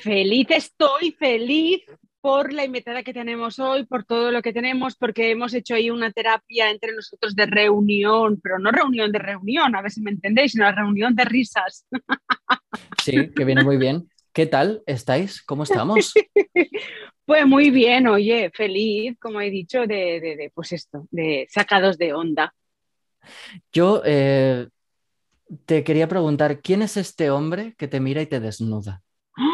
Feliz estoy, feliz por la invitada que tenemos hoy, por todo lo que tenemos, porque hemos hecho ahí una terapia entre nosotros de reunión, pero no reunión de reunión, a ver si me entendéis, sino reunión de risas. Sí, que viene muy bien. ¿Qué tal estáis? ¿Cómo estamos? Pues muy bien, oye, feliz, como he dicho, de, pues esto, de sacados de onda. Yo eh, te quería preguntar, ¿quién es este hombre que te mira y te desnuda?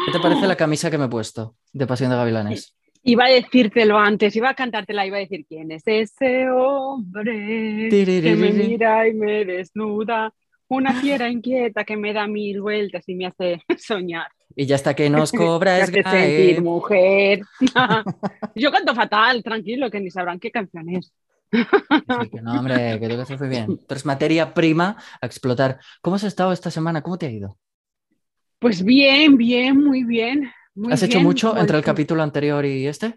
¿Qué te parece la camisa que me he puesto de Pasión de Gavilanes? Iba a decírtelo antes, iba a cantártela, iba a decir quién es ese hombre que me mira y me desnuda. Una fiera inquieta que me da mil vueltas y me hace soñar. Y ya hasta que nos cobra es sentir mujer. Yo canto fatal, tranquilo, que ni sabrán qué canción es. no, hombre, que tú que haces muy bien. Tú eres materia prima a explotar. ¿Cómo has estado esta semana? ¿Cómo te ha ido? Pues bien, bien, muy bien. ¿Has hecho mucho entre el capítulo anterior y este?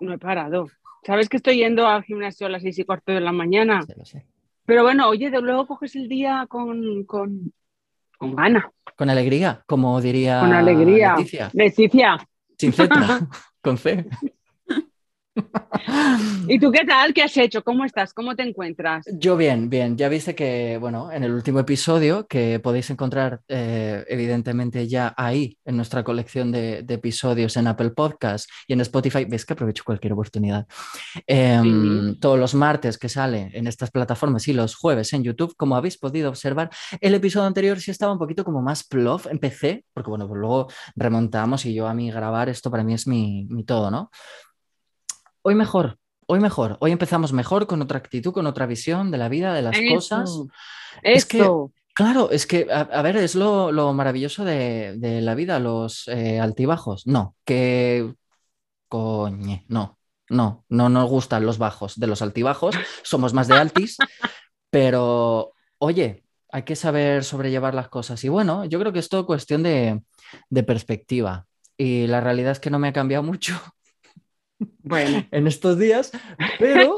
No he parado. ¿Sabes que estoy yendo al gimnasio a las seis y cuarto de la mañana? Pero bueno, oye, de luego coges el día con, con, con gana. Con alegría, como diría Con alegría. Leticia. Leticia. Sin Z, con C. ¿Y tú qué tal? ¿Qué has hecho? ¿Cómo estás? ¿Cómo te encuentras? Yo bien, bien. Ya viste que, bueno, en el último episodio, que podéis encontrar eh, evidentemente ya ahí en nuestra colección de, episodios en Apple Podcast y en Spotify, ves que aprovecho cualquier oportunidad. Em, todos los martes que sale en estas plataformas y los jueves en YouTube, como habéis podido observar, el episodio anterior sí estaba un poquito como más plof. Empecé, porque bueno, pues luego remontamos y yo a mí grabar esto para mí es mi, mi todo, ¿no? Hoy mejor, hoy mejor, hoy empezamos mejor con otra actitud, con otra visión de la vida, de las cosas. Es que, claro, es que, a, ver, es lo, maravilloso de, la vida, los eh, altibajos. No, que coñe, no, no, no nos gustan los bajos de los altibajos, somos más de altis, pero oye, hay que saber sobrellevar las cosas. Y bueno, yo creo que es todo cuestión de, de perspectiva. Y la realidad es que no me ha cambiado mucho bueno. en estos días, pero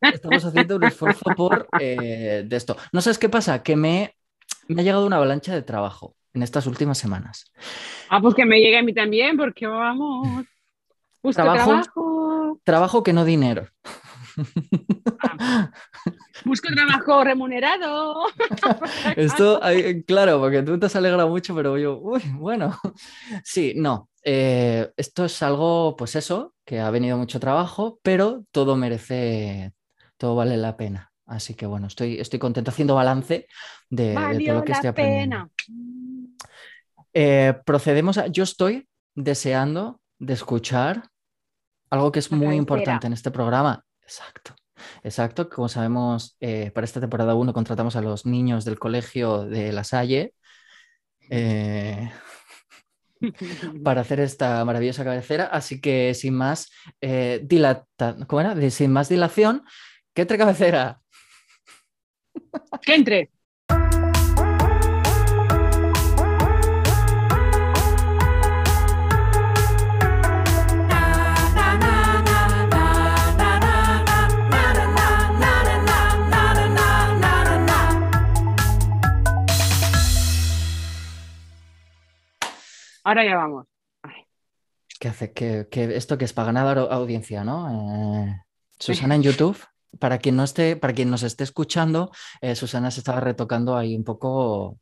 estamos haciendo un esfuerzo por eh, de esto. ¿No sabes qué pasa? Que me, me ha llegado una avalancha de trabajo en estas últimas semanas. Ah, pues que me llegue a mí también, porque vamos. trabajo, trabajo. que no dinero. Ah. busco trabajo remunerado. Esto, claro, porque tú te has alegrado mucho, pero yo, uy, bueno, sí, no. Eh, esto es algo, pues eso, que ha venido mucho trabajo, pero todo merece, todo vale la pena. Así que bueno, estoy, estoy contento haciendo balance de, todo lo que estoy aprendiendo. Eh, procedemos a. Yo estoy deseando de escuchar algo que es muy importante en este programa. Exacto. Exacto, como sabemos, eh, para esta temporada 1 contratamos a los niños del colegio de La Salle. para hacer esta maravillosa cabecera. Así que sin más eh, dilata, ¿cómo sin más dilación, ¿qué entre cabecera? Que entre. Ahora ya vamos. ¿Qué hace? que esto que es para ganar audiencia, ¿no? Eh, Susana en YouTube. Para quien no esté, para quien nos esté escuchando, eh, Susana se estaba retocando ahí un poco.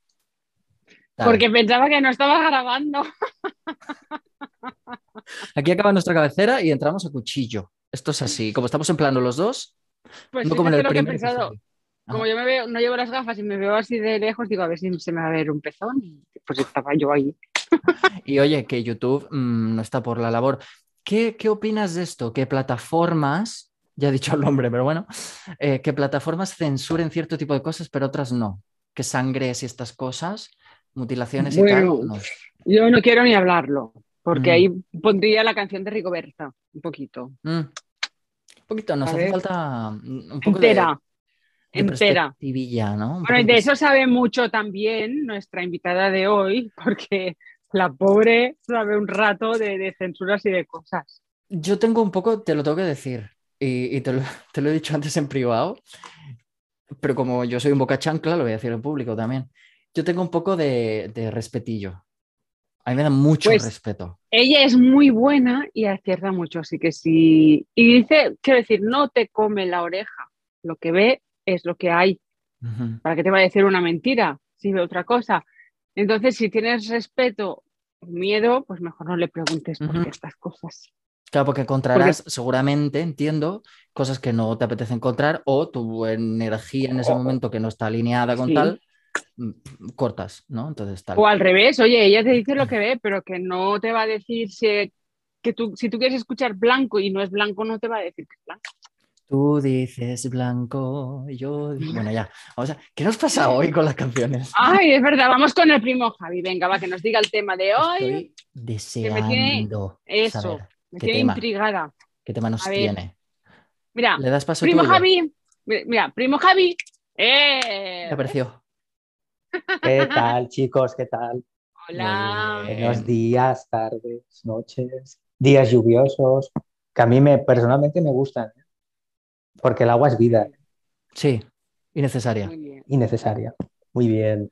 Porque pensaba que no estaba grabando. Aquí acaba nuestra cabecera y entramos a cuchillo. Esto es así. Como estamos en plano los dos, pues no como en el primer como yo me veo, no llevo las gafas y me veo así de lejos, digo, a ver si se me va a ver un pezón. Y pues estaba yo ahí. y oye, que YouTube mm, no está por la labor. ¿Qué, ¿Qué, opinas de esto? ¿Qué plataformas, ya he dicho el nombre, pero bueno, eh, que plataformas censuren cierto tipo de cosas, pero otras no? Que sangres y estas cosas, mutilaciones y tal. Yo no quiero ni hablarlo, porque mm. ahí pondría la canción de Rigoberta, un poquito. Mm. Un poquito, nos hace falta un poco entera entera. ¿no? Bueno, y de eso sabe mucho también nuestra invitada de hoy, porque la pobre sabe un rato de, censuras y de cosas. Yo tengo un poco, te lo tengo que decir, y, te, lo, he dicho antes en privado, pero como yo soy un boca chancla, lo voy a decir en público también. Yo tengo un poco de, respetillo A mí me da mucho Pues, respeto. Ella es muy buena y acierta mucho, así que sí. Y dice, quiero decir, no te come la oreja. Lo que ve es lo que hay. ¿Para qué te va a decir una mentira si ve otra cosa? Entonces, si tienes respeto o miedo, pues mejor no le preguntes por qué estas cosas. Claro, porque encontrarás, seguramente, entiendo, cosas que no te apetece encontrar o tu energía en ese momento que no está alineada con Sí. tal, mm, cortas, ¿no? Entonces tal. O al revés, oye, ella te dice lo que ve, pero que no te va a decir si, que tú, si tú quieres escuchar blanco y no es blanco, no te va a decir que es blanco. Tú dices blanco, yo digo... Bueno, ya. Vamos a... ¿Qué nos pasa hoy con las canciones? Ay, es verdad, vamos con el primo Javi. Venga, va, que nos diga el tema de hoy. Estoy deseando Eso, saber Me qué tiene tema. intrigada. qué tema nos tiene. Mira, ¿Le das paso primo tú? Javi. mi- Mira, primo Javi. ¡Eh! ¿Qué te pareció? ¿Qué tal, chicos? ¿Qué tal? Hola. Buenos días, tardes, noches, días lluviosos, que a mí me, personalmente me gustan, ¿eh? Porque el agua es vida Sí, innecesaria. Muy bien. y necesaria. Muy bien.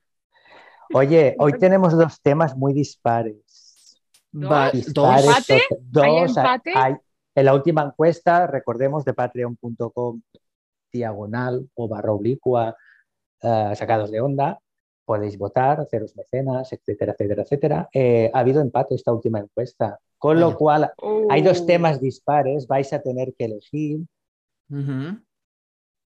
Oye, hoy tenemos dos temas muy dispares. ¿Dos? dos. Dispares, ¿Empate? dos, ¿Hay empate? hay- en la última encuesta, recordemos, de patreon.com diagonal o barra oblicua eh, sacados de onda, podéis votar, haceros mecenas, etcétera, etcétera, etcétera. Eh, ha habido empate esta última encuesta, con lo cual hay dos Oh. temas dispares, vais a tener que elegir. Ujú.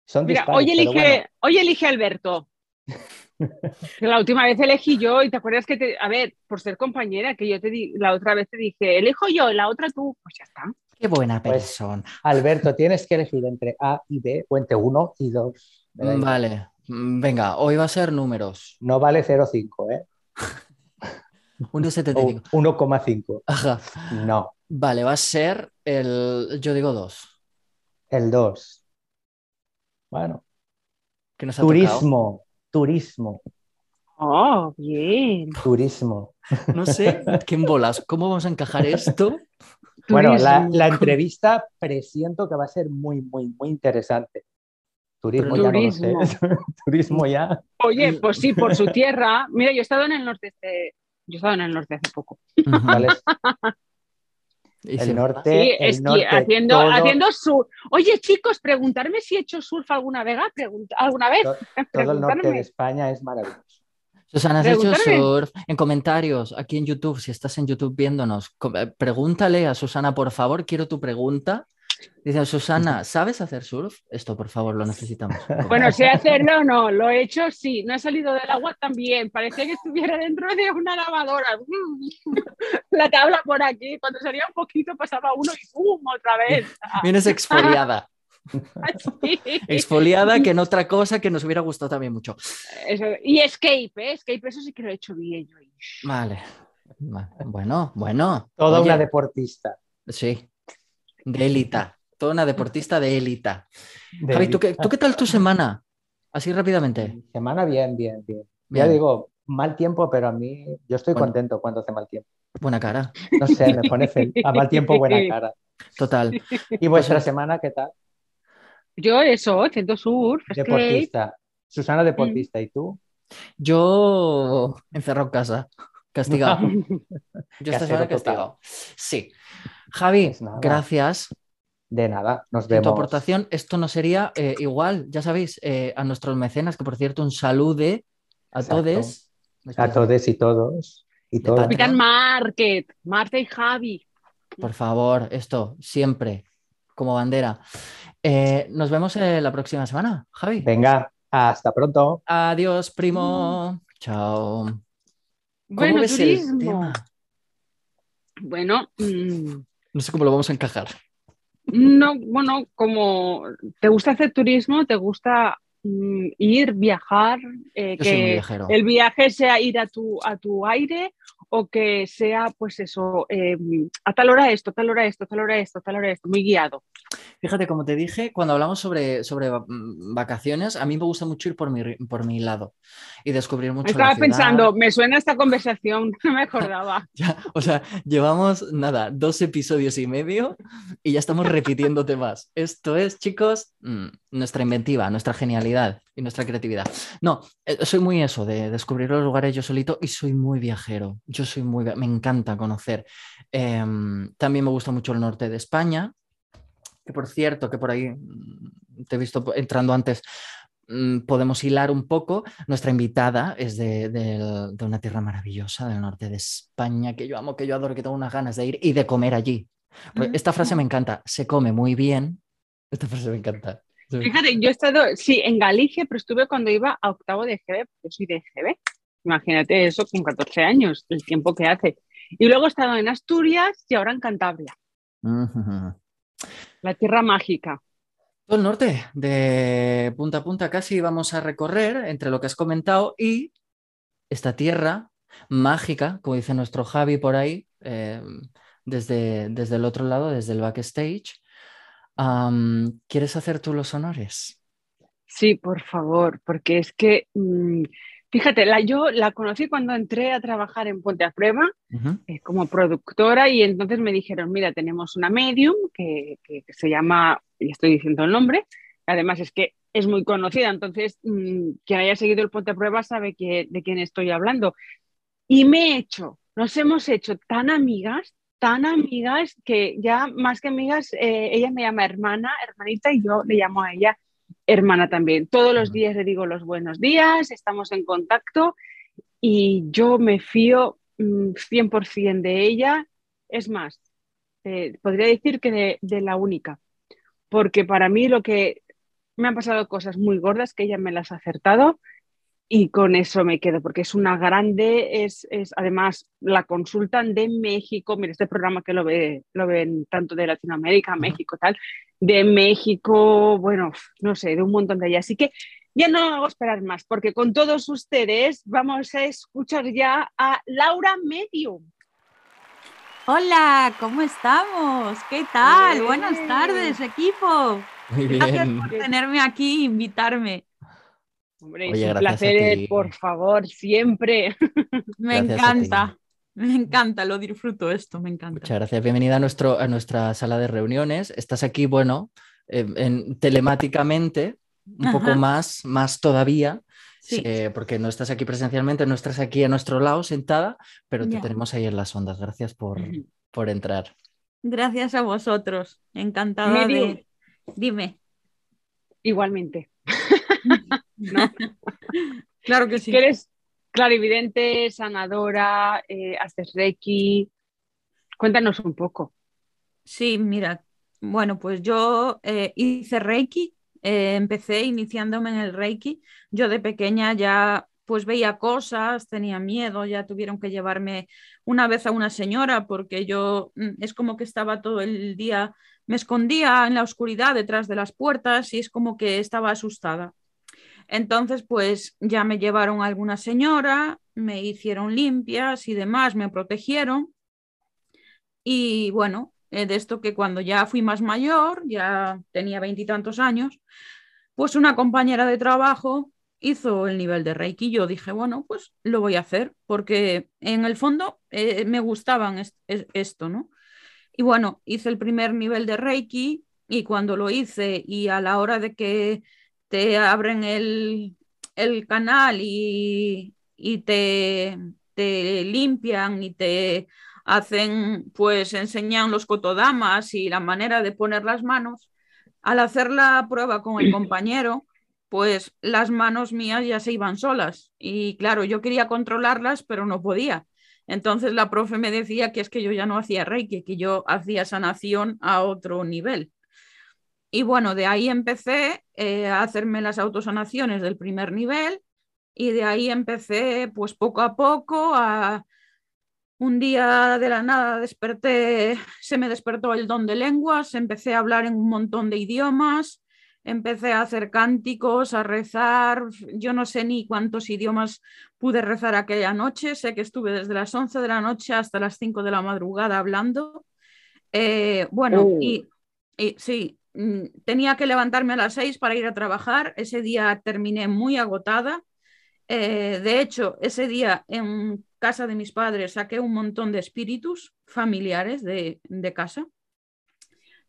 Son Mira, dispares, hoy elige, bueno, hoy elige Alberto. La última vez elegí yo y te acuerdas que te, a ver, por ser compañera, que yo te di, la otra vez te dije, elijo yo y la otra tú, pues ya está. Qué buena Pues, persona. Alberto, tienes que elegir entre A y B o entre 1 y 2. Vale, venga, hoy va a ser números. No vale 0,5, ¿eh? O 1,75. 1,5. Ajá. No, Vale, va a ser el. Yo digo dos. El 2. Bueno, Que nos ha tocado. turismo, turismo, Oh, bien. turismo. No sé, ¿qué bolas? ¿Cómo vamos a encajar esto? Bueno, la, Turismo. la entrevista presiento que va a ser muy, muy, muy interesante. Turismo ya no lo sé. Turismo ya. Oye, pues sí, por su tierra. Mira, yo he estado en el norte, este- yo he estado en el norte hace poco. Ujú. ¿Cuál es? Y El sí, norte, Sí, el esqui- norte, haciendo, todo, haciendo surf. Oye, chicos, preguntarme si he hecho surf alguna vez, alguna vez. to- todo el norte de. España es maravilloso. Susana, has hecho surf. En comentarios, aquí en YouTube, si estás en YouTube viéndonos, eh, pregúntale a Susana, por favor, quiero tu pregunta. Dice, Susana, ¿sabes hacer surf? Esto, por favor, lo necesitamos. Bueno, sé hacerlo no, lo he hecho, sí. No he salido del agua también. Parecía que estuviera dentro de una lavadora. La tabla por aquí. Cuando salía un poquito pasaba uno y ¡pum! otra vez. Vienes exfoliada. Sí. Exfoliada que en otra cosa que nos hubiera gustado también mucho. Eso. Y escape, ¿eh? Escape, eso sí que lo he hecho bien. yo. Vale. Va- Bueno, bueno. Toda Oye, una deportista. Sí. De élita. Toda una deportista de élita. De Javi, ¿tú qué, élite. ¿tú qué tal tu semana? Así rápidamente. Semana bien, bien, bien. Ya digo, mal tiempo, pero a mí yo estoy Bueno. contento cuando hace mal tiempo. Buena cara. No sé, me pone fel- a mal tiempo buena cara. Total. ¿Y vuestra semana qué tal? Yo eso, haciendo surf, escape. Deportista. Susana, deportista. ¿Y tú? Yo encerrado en casa. Castigado. Yo esta semana castigado. Sí. Javi, Pues gracias De nada, nos por tu vemos. aportación. Esto no sería eh, igual, ya sabéis, eh, a nuestros mecenas, que por cierto, un salude a todos. A todos y todos. Y. Patreon. Capitán Market, Marta y Javi. Por favor, esto siempre como bandera. Eh, nos vemos eh, la próxima semana, Javi. Venga, hasta pronto. Adiós, primo. Chao. ¿Cómo Bueno, ves el turismo. tema? Bueno, mm, No sé cómo lo vamos a encajar. no, bueno, como te gusta hacer turismo, te gusta mm, ir, viajar, eh, que el viaje sea ir a tu, a tu aire o que sea, pues eso, eh, a tal hora esto, tal hora esto, tal hora esto, tal hora esto, muy guiado. Fíjate, como te dije, cuando hablamos sobre, sobre mm, vacaciones, a mí me gusta mucho ir por mi, por mi lado y descubrir mucho Estaba pensando, me suena esta conversación, no me acordaba. Ya, o sea, llevamos nada, dos episodios y medio y ya estamos repitiendo temas. Esto es, chicos, mm, nuestra inventiva, nuestra genialidad y nuestra creatividad. No, eh, soy muy eso, de descubrir los lugares yo solito y soy muy viajero. Yo soy muy, me encanta conocer. Em, también me gusta mucho el norte de España, que por cierto, que por ahí mm, te he visto entrando antes, mm, podemos hilar un poco. Nuestra invitada es de, de, una tierra maravillosa del norte de España, que yo amo, que yo adoro, que tengo unas ganas de ir y de comer allí. Pues esta frase me encanta, se come muy bien. Esta frase me encanta. Fíjate, yo he estado, sí, en Galicia, pero estuve cuando iba a octavo de GB, yo soy de GB. Imagínate eso con 14 años, el tiempo que hace. Y luego he estado en Asturias y ahora en Cantabria. La tierra mágica. Todo el norte, de punta a punta casi vamos a recorrer entre lo que has comentado y esta tierra mágica, como dice nuestro Javi por ahí, eh, desde, desde el otro lado, desde el backstage. ¿Quieres hacer tú los honores? Sí, por favor, porque es que, mm, fíjate, la, yo la conocí cuando entré a trabajar en Ponte a Prueba eh, como productora y entonces me dijeron, mira, tenemos una medium que, se llama, y estoy diciendo el nombre, además es que es muy conocida, entonces mm, quien haya seguido el Ponte a Prueba sabe que, de quién estoy hablando. Y me he hecho, nos hemos hecho tan amigas, tan amigas que ya más que amigas, eh, ella me llama hermana, hermanita, y yo le llamo a ella hermana también. Todos los días le digo los buenos días, estamos en contacto y yo me fío 100% mm, de ella. Es más, eh, podría decir que de, la única, porque para mí lo que me han pasado cosas muy gordas que ella me las ha acertado y con eso me quedo, porque es una grande, es, es además la consultan de México, mira, este programa que lo, ve, lo ven tanto de Latinoamérica, México, tal, de México, bueno, no sé, de un montón de allá. Así que ya no hago esperar más, porque con todos ustedes vamos a escuchar ya a Laura Medio. Hola, ¿cómo estamos? ¿Qué tal? Buenas tardes, equipo. Muy bien. Gracias por tenerme aquí, invitarme. Hombre, es un placer, por favor, siempre. Me encanta. Me encanta, lo disfruto esto, me encanta. Muchas gracias. Bienvenida a, nuestro, a nuestra sala de reuniones. Estás aquí, bueno, en, telemáticamente, un poco más, más todavía, eh, porque no estás aquí presencialmente, no estás aquí a nuestro lado sentada, pero te tenemos ahí en las ondas. Gracias por, por entrar. Gracias a vosotros. Encantada de... Dime. Igualmente. claro que sí. Que eres clarividente, sanadora, eh, haces Reiki. Cuéntanos un poco. Sí, mira, bueno, pues yo eh, hice Reiki, eh, empecé iniciándome en el Reiki. Yo de pequeña ya pues veía cosas, tenía miedo, ya tuvieron que llevarme una vez a una señora porque yo mm, es como que estaba todo el día, me escondía en la oscuridad detrás de las puertas y es como que estaba asustada. Entonces, pues ya me llevaron a alguna señora, me hicieron limpias y demás, me protegieron. Y bueno, eh, de esto que cuando ya fui más mayor, ya tenía veintitantos años, pues una compañera de trabajo hizo el nivel de Reiki. Yo dije, bueno, pues lo voy a hacer, porque en el fondo eh, me gustaban esto, ¿no? Y bueno, hice el primer nivel de Reiki y cuando lo hice y a la hora de que te abren el, canal y, te, te, limpian y te hacen, pues enseñan los cotodamas y la manera de poner las manos. Al hacer la prueba con el compañero, pues las manos mías ya se iban solas. Y claro, yo quería controlarlas, pero no podía. Entonces la profe me decía que es que yo ya no hacía reiki, que yo hacía sanación a otro nivel. Y bueno, de ahí empecé eh, a hacerme las autosanaciones del primer nivel y de ahí empecé pues poco a poco a... Un día de la nada desperté, se me despertó el don de lenguas, empecé a hablar en un montón de idiomas, empecé a hacer cánticos, a rezar, yo no sé ni cuántos idiomas pude rezar aquella noche, sé que estuve desde las 11 de la noche hasta las 5 de la madrugada hablando. Eh, bueno, oh. y, y, sí, tenía que levantarme a las seis para ir a trabajar. Ese día terminé muy agotada. Eh, de hecho, ese día en casa de mis padres saqué un montón de espíritus familiares de, casa.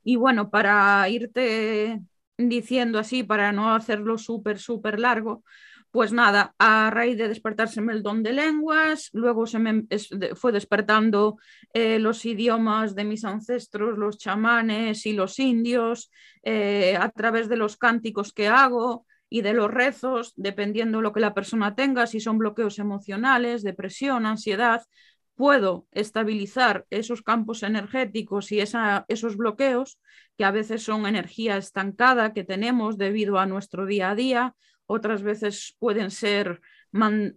Y bueno, para irte diciendo así para no hacerlo súper, súper largo, pues nada, a raíz de despertárseme el don de lenguas, luego se me fue despertando eh, los idiomas de mis ancestros, los chamanes y los indios, eh, a través de los cánticos que hago y de los rezos, dependiendo lo que la persona tenga, si son bloqueos emocionales, depresión, ansiedad, puedo estabilizar esos campos energéticos y esos bloqueos, que a veces son energía estancada que tenemos debido a nuestro día a día, otras veces pueden ser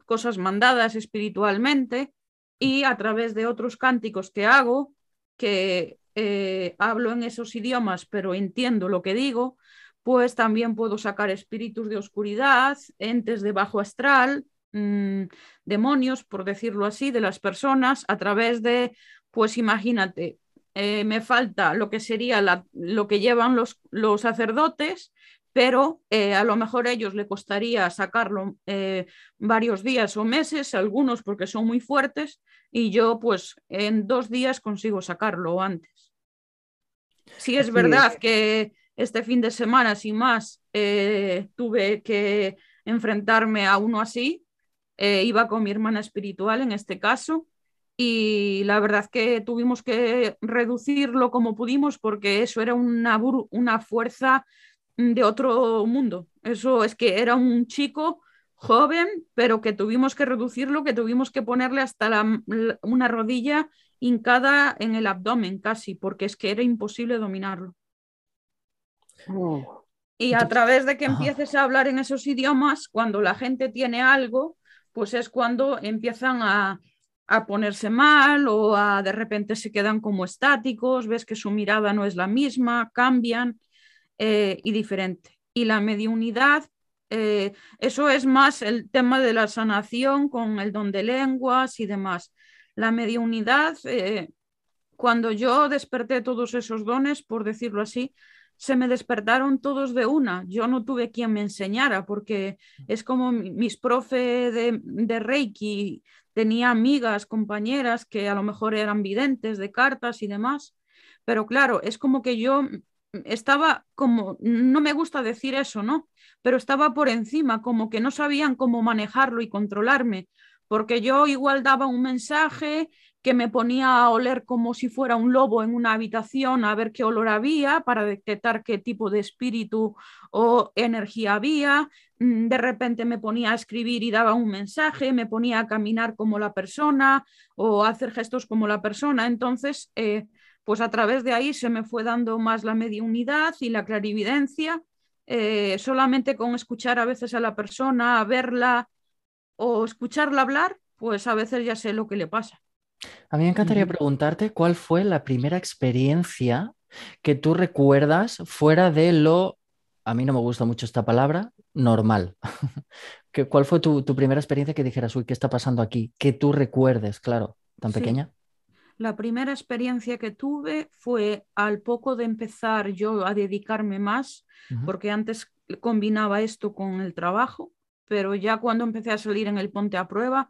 cosas mandadas espiritualmente y a través de otros cánticos que hago, que eh, hablo en esos idiomas pero entiendo lo que digo, pues también puedo sacar espíritus de oscuridad, entes de bajo astral, Mm, demonios, por decirlo así, de las personas a través de, pues imagínate, eh, me falta lo que sería lo que llevan los, los sacerdotes, pero eh, a lo mejor a ellos le costaría sacarlo eh, varios días o meses, algunos porque son muy fuertes, y yo pues en dos días consigo sacarlo antes. Sí es verdad que este fin de semana, sin más, tuve que enfrentarme a uno así, eh, iba con mi hermana espiritual en este caso y la verdad que tuvimos que reducirlo como pudimos porque eso era una, una fuerza de otro mundo. Eso es que era un chico joven, pero que tuvimos que reducirlo, que tuvimos que ponerle hasta la, una rodilla hincada en el abdomen casi, porque es que era imposible dominarlo. Oh. Y a través de que empieces a hablar en esos idiomas, cuando la gente tiene algo, pues es cuando empiezan a, ponerse mal o a, de repente se quedan como estáticos, ves que su mirada no es la misma, cambian eh, y diferente. Y la mediunidad, eh, eso es más el tema de la sanación con el don de lenguas y demás. La mediunidad, eh, cuando yo desperté todos esos dones, por decirlo así, se me despertaron todos de una. Yo no tuve quien me enseñara porque es como mis profe de, Reiki, tenía amigas, compañeras que a lo mejor eran videntes de cartas y demás, pero claro, es como que yo estaba como, no me gusta decir eso, ¿no? Pero estaba por encima, como que no sabían cómo manejarlo y controlarme, porque yo igual daba un mensaje que me ponía a oler como si fuera un lobo en una habitación a ver qué olor había para detectar qué tipo de espíritu o energía había. Mm, de repente me ponía a escribir y daba un mensaje, me ponía a caminar como la persona o hacer gestos como la persona. Entonces, eh, pues a través de ahí se me fue dando más la mediunidad y la clarividencia. Eh, solamente con escuchar a veces a la persona, a verla o escucharla hablar, pues a veces ya sé lo que le pasa. A mí me encantaría preguntarte cuál fue la primera experiencia que tú recuerdas fuera de lo, a mí no me gusta mucho esta palabra, normal. ¿Cuál fue tu, primera experiencia que dijeras, uy, ¿qué está pasando aquí? Que tú recuerdes, claro, tan pequeña. La primera experiencia que tuve fue al poco de empezar yo a dedicarme más, porque antes combinaba esto con el trabajo, pero ya cuando empecé a salir en el ponte a prueba,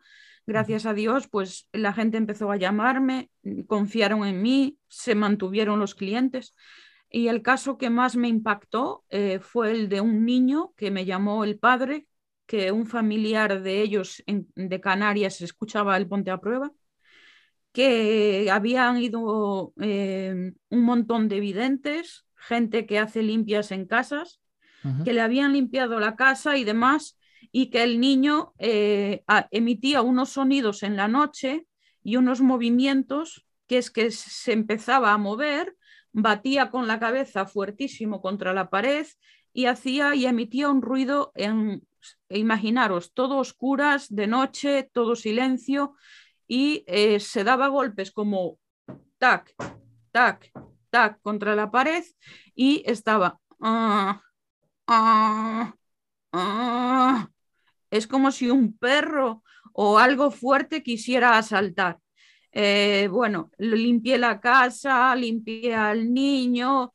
Gracias a Dios, pues la gente empezó a llamarme, confiaron en mí, se mantuvieron los clientes. Y el caso que más me impactó eh, fue el de un niño que me llamó el padre, que un familiar de ellos de Canarias escuchaba el ponte a prueba, que habían ido eh, un montón de videntes, gente que hace limpias en casas, que le habían limpiado la casa y demás, y que el niño eh, emitía unos sonidos en la noche y unos movimientos que es que se empezaba a mover, batía con la cabeza fuertísimo contra la pared y hacía y emitía un ruido en, imaginaros, todo oscuras, de noche, todo silencio y eh, se daba golpes como tac, tac, tac contra la pared y estaba... Ah, ah, ah, es como si un perro o algo fuerte quisiera asaltar. Eh, bueno, limpié la casa, limpié al niño,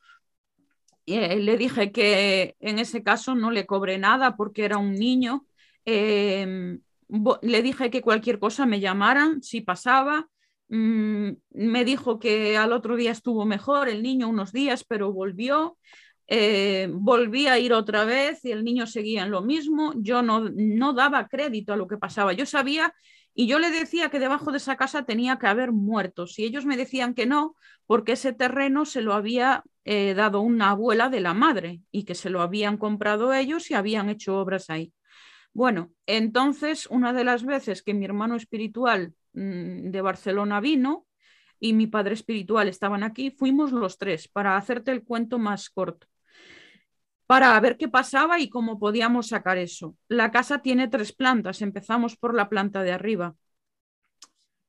eh, le dije que en ese caso no le cobré nada porque era un niño. Em, le dije que cualquier cosa me llamaran si pasaba. Mm, me dijo que al otro día estuvo mejor el niño unos días, pero volvió. eh, volví a ir otra vez y el niño seguía en lo mismo. Yo no, no daba crédito a lo que pasaba. Yo sabía y yo le decía que debajo de esa casa tenía que haber muertos y ellos me decían que no, porque ese terreno se lo había eh, dado una abuela de la madre y que se lo habían comprado ellos y habían hecho obras ahí. Bueno, entonces una de las veces que mi hermano espiritual mm, de Barcelona vino y mi padre espiritual estaban aquí, fuimos los tres para hacerte el cuento más corto para ver qué pasaba y cómo podíamos sacar eso. La casa tiene tres plantas, empezamos por la planta de arriba.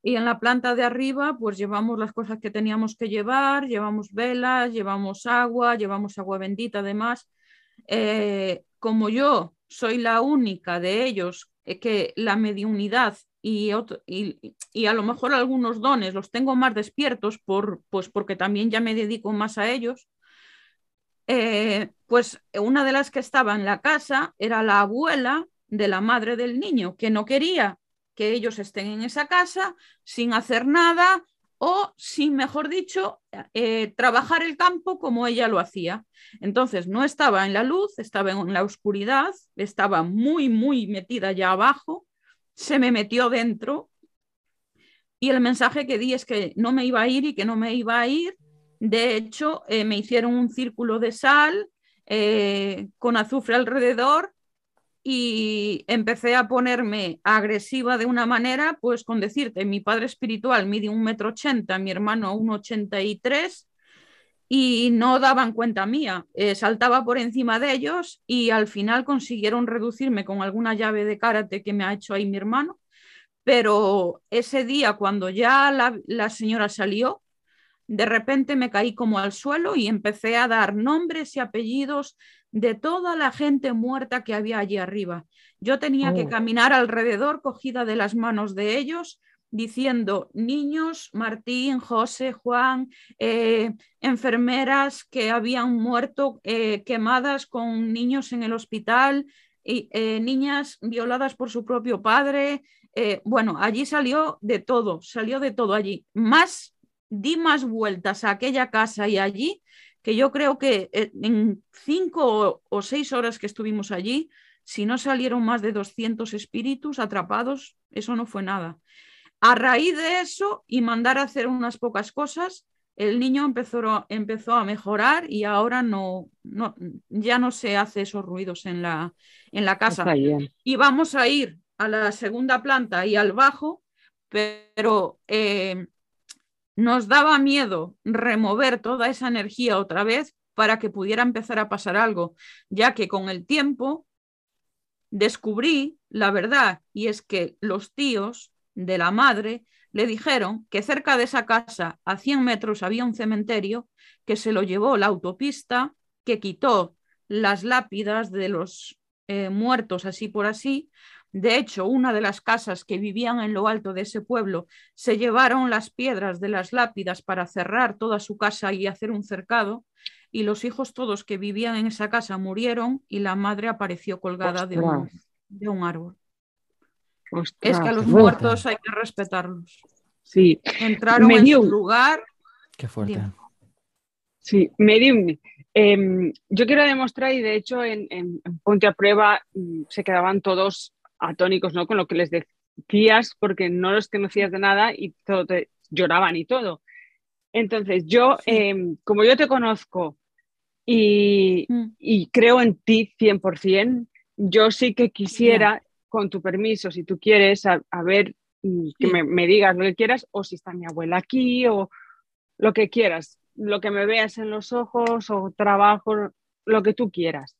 Y en la planta de arriba, pues llevamos las cosas que teníamos que llevar, llevamos velas, llevamos agua, llevamos agua bendita además. Eh, como yo soy la única de ellos eh, que la mediunidad y, y, a lo mejor algunos dones los tengo más despiertos por, pues porque también ya me dedico más a ellos, eh, pues una de las que estaba en la casa era la abuela de la madre del niño, que no quería que ellos estén en esa casa sin hacer nada o, sin mejor dicho, eh, trabajar el campo como ella lo hacía. Entonces no estaba en la luz, estaba en la oscuridad, estaba muy, muy metida ya abajo, se me metió dentro y el mensaje que di es que no me iba a ir y que no me iba a ir de hecho, eh, me hicieron un círculo de sal eh, con azufre alrededor y empecé a ponerme agresiva de una manera, pues con decirte, mi padre espiritual mide un metro ochenta, mi hermano un ochenta y tres y no daban cuenta mía. Eh, saltaba por encima de ellos y al final consiguieron reducirme con alguna llave de karate que me ha hecho ahí mi hermano. Pero ese día, cuando ya la señora salió, de repente me caí como al suelo y empecé a dar nombres y apellidos de toda la gente muerta que había allí arriba. Yo tenía que oh. caminar alrededor cogida de las manos de ellos diciendo niños, Martín, José, Juan, eh, enfermeras que habían muerto eh, quemadas con niños en el hospital, y, eh, niñas violadas por su propio padre. bueno, allí salió de todo, salió de todo allí. Más di más vueltas a aquella casa y allí, que yo creo que eh, en cinco o seis horas que estuvimos allí, si no salieron más de 200 espíritus atrapados, eso no fue nada. A raíz de eso y mandar a hacer unas pocas cosas, el niño empezó, empezó a mejorar y ahora no, no, ya no se hace esos ruidos en la, en la casa. Y vamos a ir a la segunda planta y al bajo, pero eh, nos daba miedo remover toda esa energía otra vez para que pudiera empezar a pasar algo, ya que con el tiempo descubrí la verdad y es que los tíos de la madre le dijeron que cerca de esa casa, a 100 metros, había un cementerio que se lo llevó la autopista, que quitó las lápidas de los eh, muertos así por así, de hecho, una de las casas que vivían en lo alto de ese pueblo se llevaron las piedras de las lápidas para cerrar toda su casa y hacer un cercado, y los hijos todos que vivían en esa casa murieron y la madre apareció colgada de un, árbol. es que a los muertos hay que respetarlos. Sí. Entraron en su lugar. Qué fuerte. Sí, medium. Em, yo quiero demostrar, y de hecho en, en Ponte a Prueba mm, se quedaban todos atónicos ¿no? con lo que les decías porque no los conocías de nada y todo te lloraban y todo. Entonces, yo, em, como yo te conozco y, mm. y, creo en ti 100%, yo sí que quisiera, con tu permiso, si tú quieres, a, ver, mm, que me, me, digas lo que quieras, o si está mi abuela aquí, o lo que quieras, lo que me veas en los ojos, o trabajo, lo que tú quieras.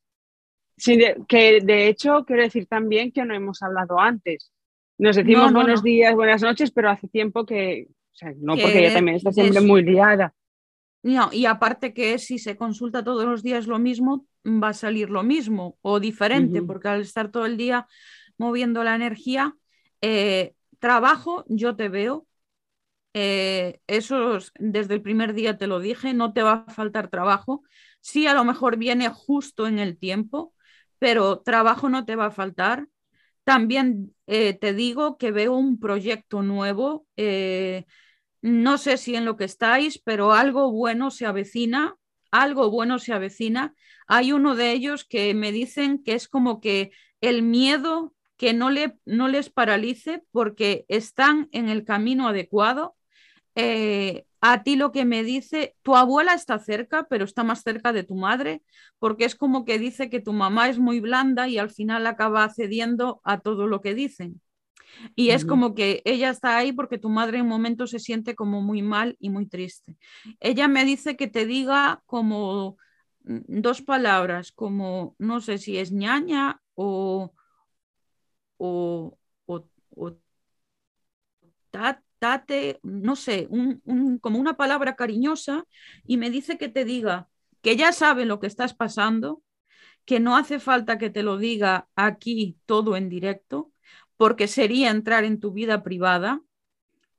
Sí, que de hecho quiero decir también que no hemos hablado antes. Nos decimos buenos días, buenas noches, pero hace tiempo que, o sea, no porque ella también está siempre muy liada. No, y aparte que si se consulta todos los días lo mismo, va a salir lo mismo o diferente, porque al estar todo el día moviendo la energía, eh, trabajo, yo te veo. Eh, eso desde el primer día te lo dije, no te va a faltar trabajo. Sí, a lo mejor viene justo en el tiempo, pero trabajo no te va a faltar. También eh, te digo que veo un proyecto nuevo. Eh, no sé si en lo que estáis, pero algo bueno se avecina. algo bueno se avecina. Hay uno de ellos que me dicen que es como que el miedo que no, le, no les paralice porque están en el camino adecuado. Eh, a ti lo que me dice, tu abuela está cerca, pero está más cerca de tu madre, porque es como que dice que tu mamá es muy blanda y al final acaba cediendo a todo lo que dicen. Y es como que ella está ahí porque tu madre en un momento se siente como muy mal y muy triste. Ella me dice que te diga como mm, dos palabras, como no sé si es ñaña o, o, tate, no sé, como una palabra cariñosa y me dice que te diga que ya sabe lo que estás pasando, que no hace falta que te lo diga aquí todo en directo, porque sería entrar en tu vida privada,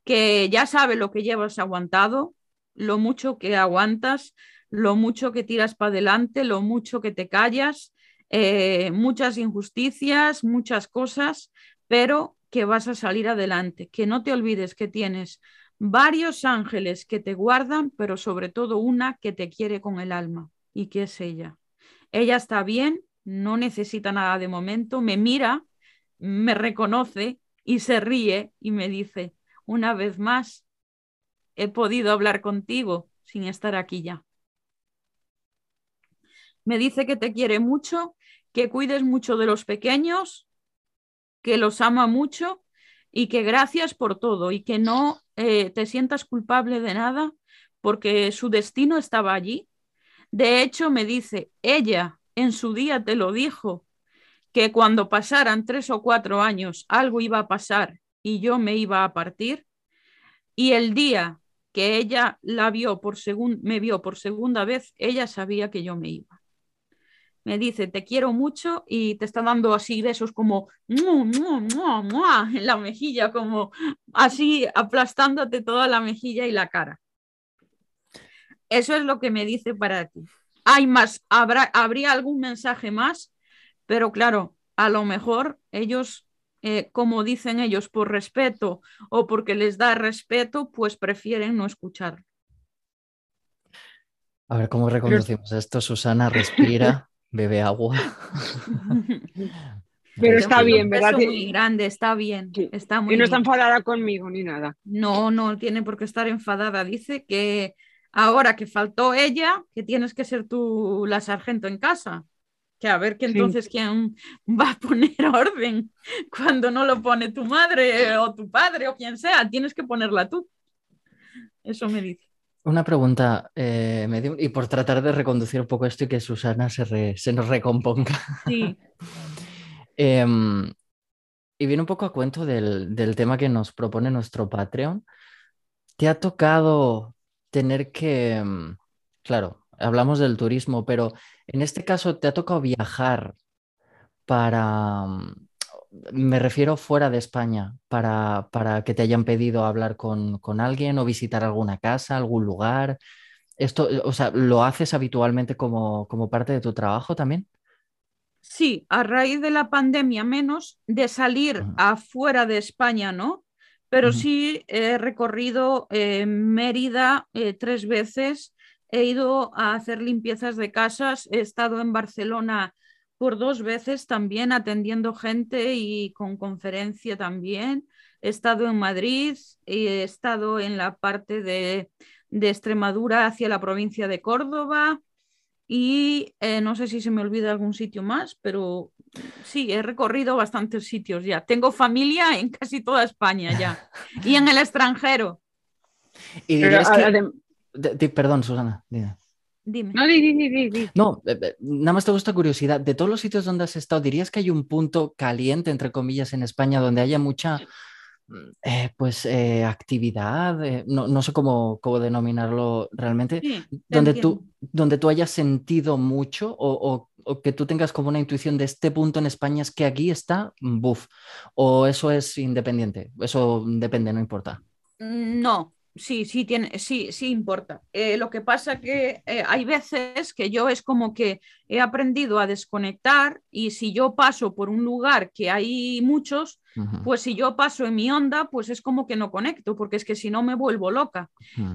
que ya sabe lo que llevas aguantado, lo mucho que aguantas, lo mucho que tiras para adelante, lo mucho que te callas, eh, muchas injusticias, muchas cosas, pero que vas a salir adelante, que no te olvides que tienes varios ángeles que te guardan, pero sobre todo una que te quiere con el alma y que es ella. Ella está bien, no necesita nada de momento, me mira me reconoce y se ríe y me dice, una vez más, he podido hablar contigo sin estar aquí ya. Me dice que te quiere mucho, que cuides mucho de los pequeños, que los ama mucho y que gracias por todo y que no eh, te sientas culpable de nada porque su destino estaba allí. De hecho, me dice, ella en su día te lo dijo que cuando pasaran tres o cuatro años algo iba a pasar y yo me iba a partir, y el día que ella la vio por me vio por segunda vez, ella sabía que yo me iba. Me dice, te quiero mucho y te está dando así besos como en la mejilla, como así aplastándote toda la mejilla y la cara. Eso es lo que me dice para ti. Hay más, habrá, habría algún mensaje más, pero claro, a lo mejor ellos, eh, como dicen ellos, por respeto o porque les da respeto, pues prefieren no escuchar. A ver, ¿cómo reconocemos esto? Susana respira, bebe agua. Pero está bien, ¿verdad? muy grande, está bien. Está muy y no está enfadada conmigo ni nada. No, no tiene por qué estar enfadada. Dice que ahora que faltó ella, que tienes que ser tú la sargento en casa que a ver que entonces quién va a poner orden cuando no lo pone tu madre o tu padre o quien sea, tienes que ponerla tú. Eso me dice. Una pregunta, eh, y por tratar de reconducir un poco esto y que Susana se, se nos recomponga. Sí. Em, y viene un poco a cuento del, del tema que nos propone nuestro Patreon. ¿Te ha tocado tener que, em, claro, hablamos del turismo, pero en este caso te ha tocado viajar para, mm, me refiero fuera de España, para, para que te hayan pedido hablar con, alguien o visitar alguna casa, algún lugar. Esto, o sea, ¿lo haces habitualmente como, como parte de tu trabajo también? Sí, a raíz de la pandemia menos, de salir afuera de España, ¿no? Pero sí he recorrido eh, Mérida eh, tres veces He ido a hacer limpiezas de casas, he estado en Barcelona por dos veces también atendiendo gente y con conferencia también. He estado en Madrid, he estado en la parte de, Extremadura hacia la provincia de Córdoba y eh, no sé si se me olvida algún sitio más, pero sí, he recorrido bastantes sitios ya. Tengo familia en casi toda España ya y en el extranjero. Y perdón, Susana. Dime. No, di, di, di, no, eh, eh, nada más te gusta curiosidad. De todos los sitios donde has estado, ¿dirías que hay un punto caliente, entre comillas, en España donde haya mucha mm, eh, pues actividad? no, sé cómo, cómo denominarlo realmente. donde, tú, donde tú hayas sentido mucho o, o, que tú tengas como una intuición de este punto en España es que aquí está, buf. O eso es independiente. Eso depende, no importa. Mm, no, Sí, sí, tiene, sí, sí importa. Eh, lo que pasa que eh, hay veces que yo es como que he aprendido a desconectar y si yo paso por un lugar que hay muchos, pues si yo paso en mi onda, pues es como que no conecto, porque es que si no me vuelvo loca.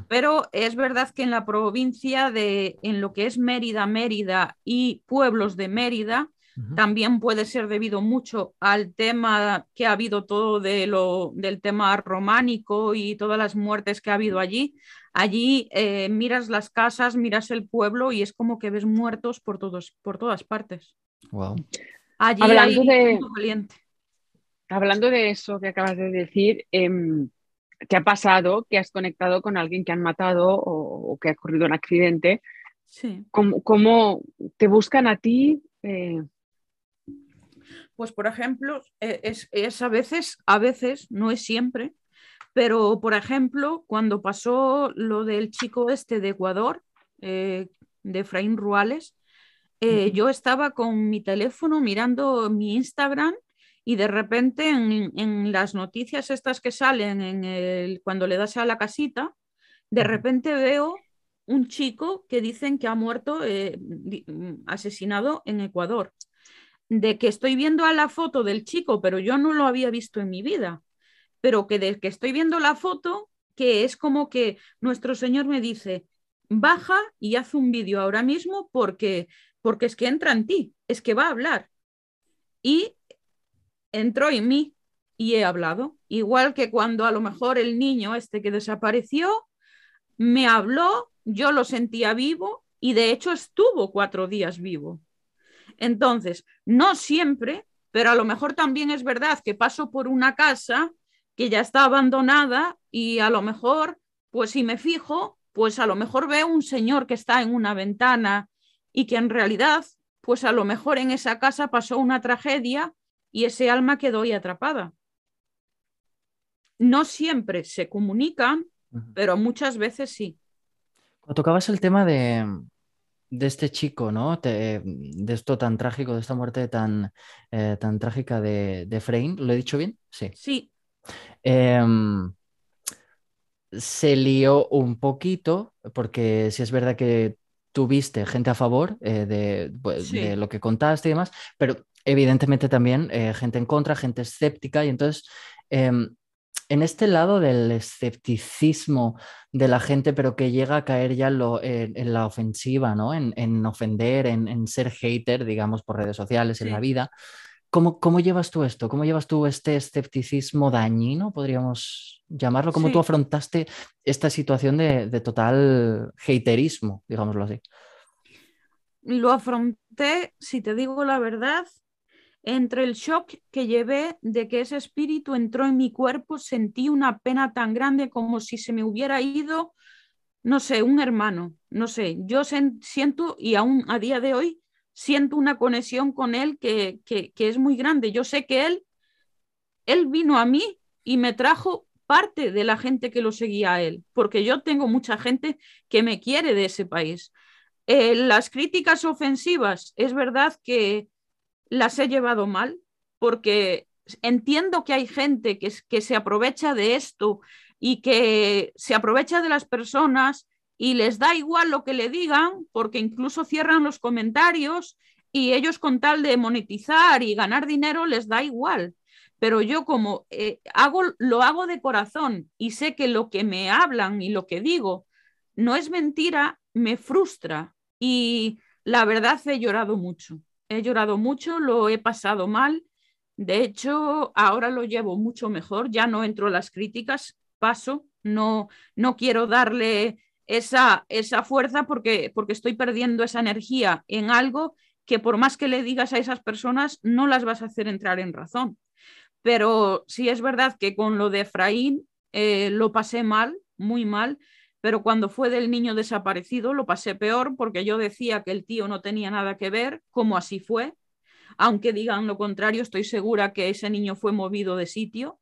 Pero es verdad que en la provincia de, en lo que es Mérida, Mérida y pueblos de Mérida, también puede ser debido mucho al tema que ha habido todo de lo, del tema románico y todas las muertes que ha habido allí. Allí eh, miras las casas, miras el pueblo y es como que ves muertos por, todos, por todas partes. Wow. Allí hablando, hay de, valiente. hablando de eso que acabas de decir, eh, ¿te ha pasado que has conectado con alguien que han matado o, o que ha ocurrido un accidente? Sí. ¿Cómo, cómo te buscan a ti? Eh, Pues, por ejemplo, eh, es, es, a veces, a veces, no es siempre, pero, por ejemplo, cuando pasó lo del chico este de Ecuador, eh, de Efraín Ruales, eh, yo estaba con mi teléfono mirando mi Instagram y de repente en, en las noticias estas que salen en el, cuando le das a la casita, de repente veo un chico que dicen que ha muerto eh, asesinado en Ecuador de que estoy viendo a la foto del chico, pero yo no lo había visto en mi vida, pero que de que estoy viendo la foto, que es como que nuestro Señor me dice, baja y haz un vídeo ahora mismo porque, porque es que entra en ti, es que va a hablar. Y entró en mí y he hablado, igual que cuando a lo mejor el niño este que desapareció me habló, yo lo sentía vivo y de hecho estuvo cuatro días vivo. Entonces, no siempre, pero a lo mejor también es verdad que paso por una casa que ya está abandonada y a lo mejor, pues si me fijo, pues a lo mejor veo un señor que está en una ventana y que en realidad, pues a lo mejor en esa casa pasó una tragedia y ese alma quedó ahí atrapada. No siempre se comunican, pero muchas veces sí. Cuando tocabas el tema de, de este chico, ¿no? Te, de esto tan trágico, de esta muerte tan, eh, tan trágica de, de Frein, ¿lo he dicho bien? Sí. Sí. Eh, se lió un poquito, porque si es verdad que tuviste gente a favor eh, de, pues, Sí. de lo que contaste y demás, pero evidentemente también eh, gente en contra, gente escéptica, y entonces em, en este lado del escepticismo de la gente, pero que llega a caer ya en, lo- en- en la ofensiva, ¿no? En, en ofender, en, en ser hater, digamos, por redes sociales, en la vida. ¿Cómo, cómo llevas tú esto? ¿Cómo llevas tú este escepticismo dañino, podríamos llamarlo? ¿Cómo tú afrontaste esta situación de, de total haterismo, digámoslo así? Lo afronté, si te digo la verdad, entre el shock que llevé de que ese espíritu entró en mi cuerpo, sentí una pena tan grande como si se me hubiera ido, no sé, un hermano, no sé, yo siento y aún a día de hoy siento una conexión con él que, que, que es muy grande. Yo sé que él, él vino a mí y me trajo parte de la gente que lo seguía a él, porque yo tengo mucha gente que me quiere de ese país. Eh, las críticas ofensivas, es verdad que las he llevado mal, porque entiendo que hay gente que, se aprovecha de esto y que se aprovecha de las personas y les da igual lo que le digan, porque incluso cierran los comentarios y ellos con tal de monetizar y ganar dinero les da igual. Pero yo como eh, hago, lo hago de corazón y sé que lo que me hablan y lo que digo no es mentira, me frustra y la verdad he llorado mucho. He llorado mucho, lo he pasado mal. De hecho, ahora lo llevo mucho mejor, ya no entro a las críticas, paso, no, no quiero darle esa, esa fuerza porque, porque estoy perdiendo esa energía en algo que por más que le digas a esas personas, no las vas a hacer entrar en razón. Pero sí es verdad que con lo de Efraín eh, lo pasé mal, muy mal, pero cuando fue del niño desaparecido lo pasé peor porque yo decía que el tío no tenía nada que ver, como así fue. Aunque digan lo contrario, estoy segura que ese niño fue movido de sitio.